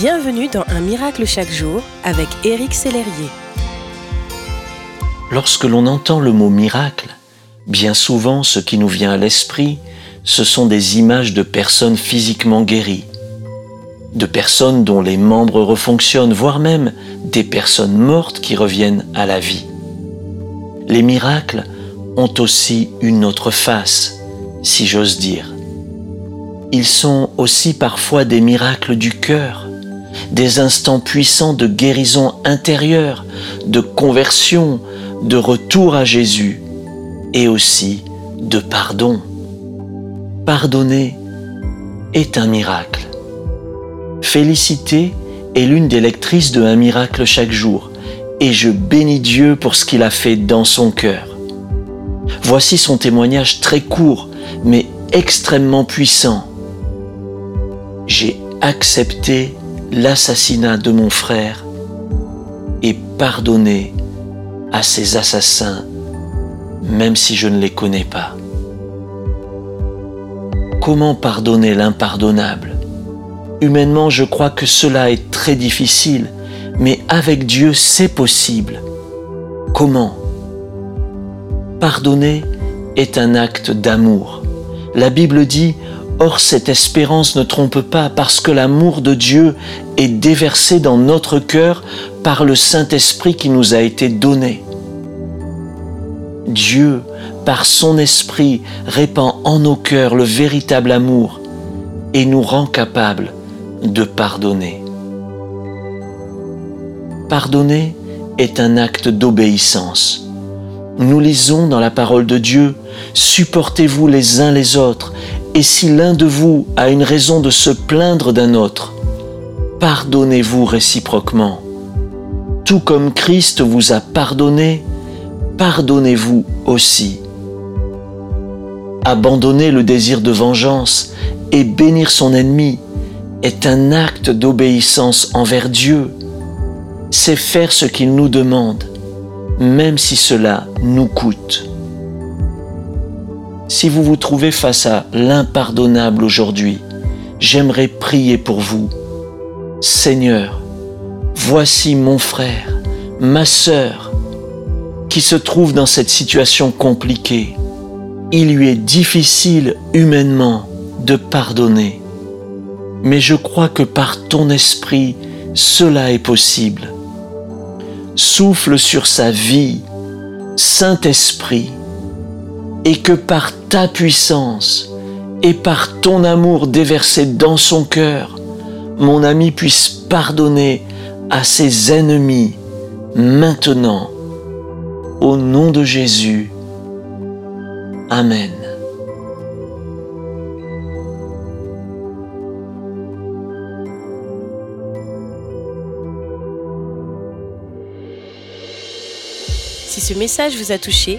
Bienvenue dans Un miracle chaque jour avec Éric Sellerier. Lorsque l'on entend le mot miracle, bien souvent ce qui nous vient à l'esprit, ce sont des images de personnes physiquement guéries, de personnes dont les membres refonctionnent, voire même des personnes mortes qui reviennent à la vie. Les miracles ont aussi une autre face, si j'ose dire. Ils sont aussi parfois des miracles du cœur, des instants puissants de guérison intérieure, de conversion, de retour à Jésus et aussi de pardon. Pardonner est un miracle. Félicité est l'une des lectrices de Un miracle chaque jour et je bénis Dieu pour ce qu'il a fait dans son cœur. Voici son témoignage très court mais extrêmement puissant. J'ai accepté l'assassinat de mon frère et pardonner à ses assassins, même si je ne les connais pas. Comment pardonner l'impardonnable? Humainement, je crois que cela est très difficile, mais avec Dieu, c'est possible. Comment? Pardonner est un acte d'amour. La Bible dit Or cette espérance ne trompe pas parce que l'amour de Dieu est déversé dans notre cœur par le Saint-Esprit qui nous a été donné. Dieu, par son Esprit, répand en nos cœurs le véritable amour et nous rend capables de pardonner. Pardonner est un acte d'obéissance. Nous lisons dans la parole de Dieu, Supportez-vous les uns les autres et si l'un de vous a une raison de se plaindre d'un autre, pardonnez-vous réciproquement. Tout comme Christ vous a pardonné, pardonnez-vous aussi. Abandonner le désir de vengeance et bénir son ennemi est un acte d'obéissance envers Dieu. C'est faire ce qu'il nous demande, même si cela nous coûte. Si vous vous trouvez face à l'impardonnable aujourd'hui, j'aimerais prier pour vous. Seigneur, voici mon frère, ma sœur, qui se trouve dans cette situation compliquée. Il lui est difficile humainement de pardonner, mais je crois que par ton esprit, cela est possible. Souffle sur sa vie, Saint-Esprit, et que par ta puissance et par ton amour déversé dans son cœur, mon ami puisse pardonner à ses ennemis maintenant. Au nom de Jésus. Amen. Si ce message vous a touché,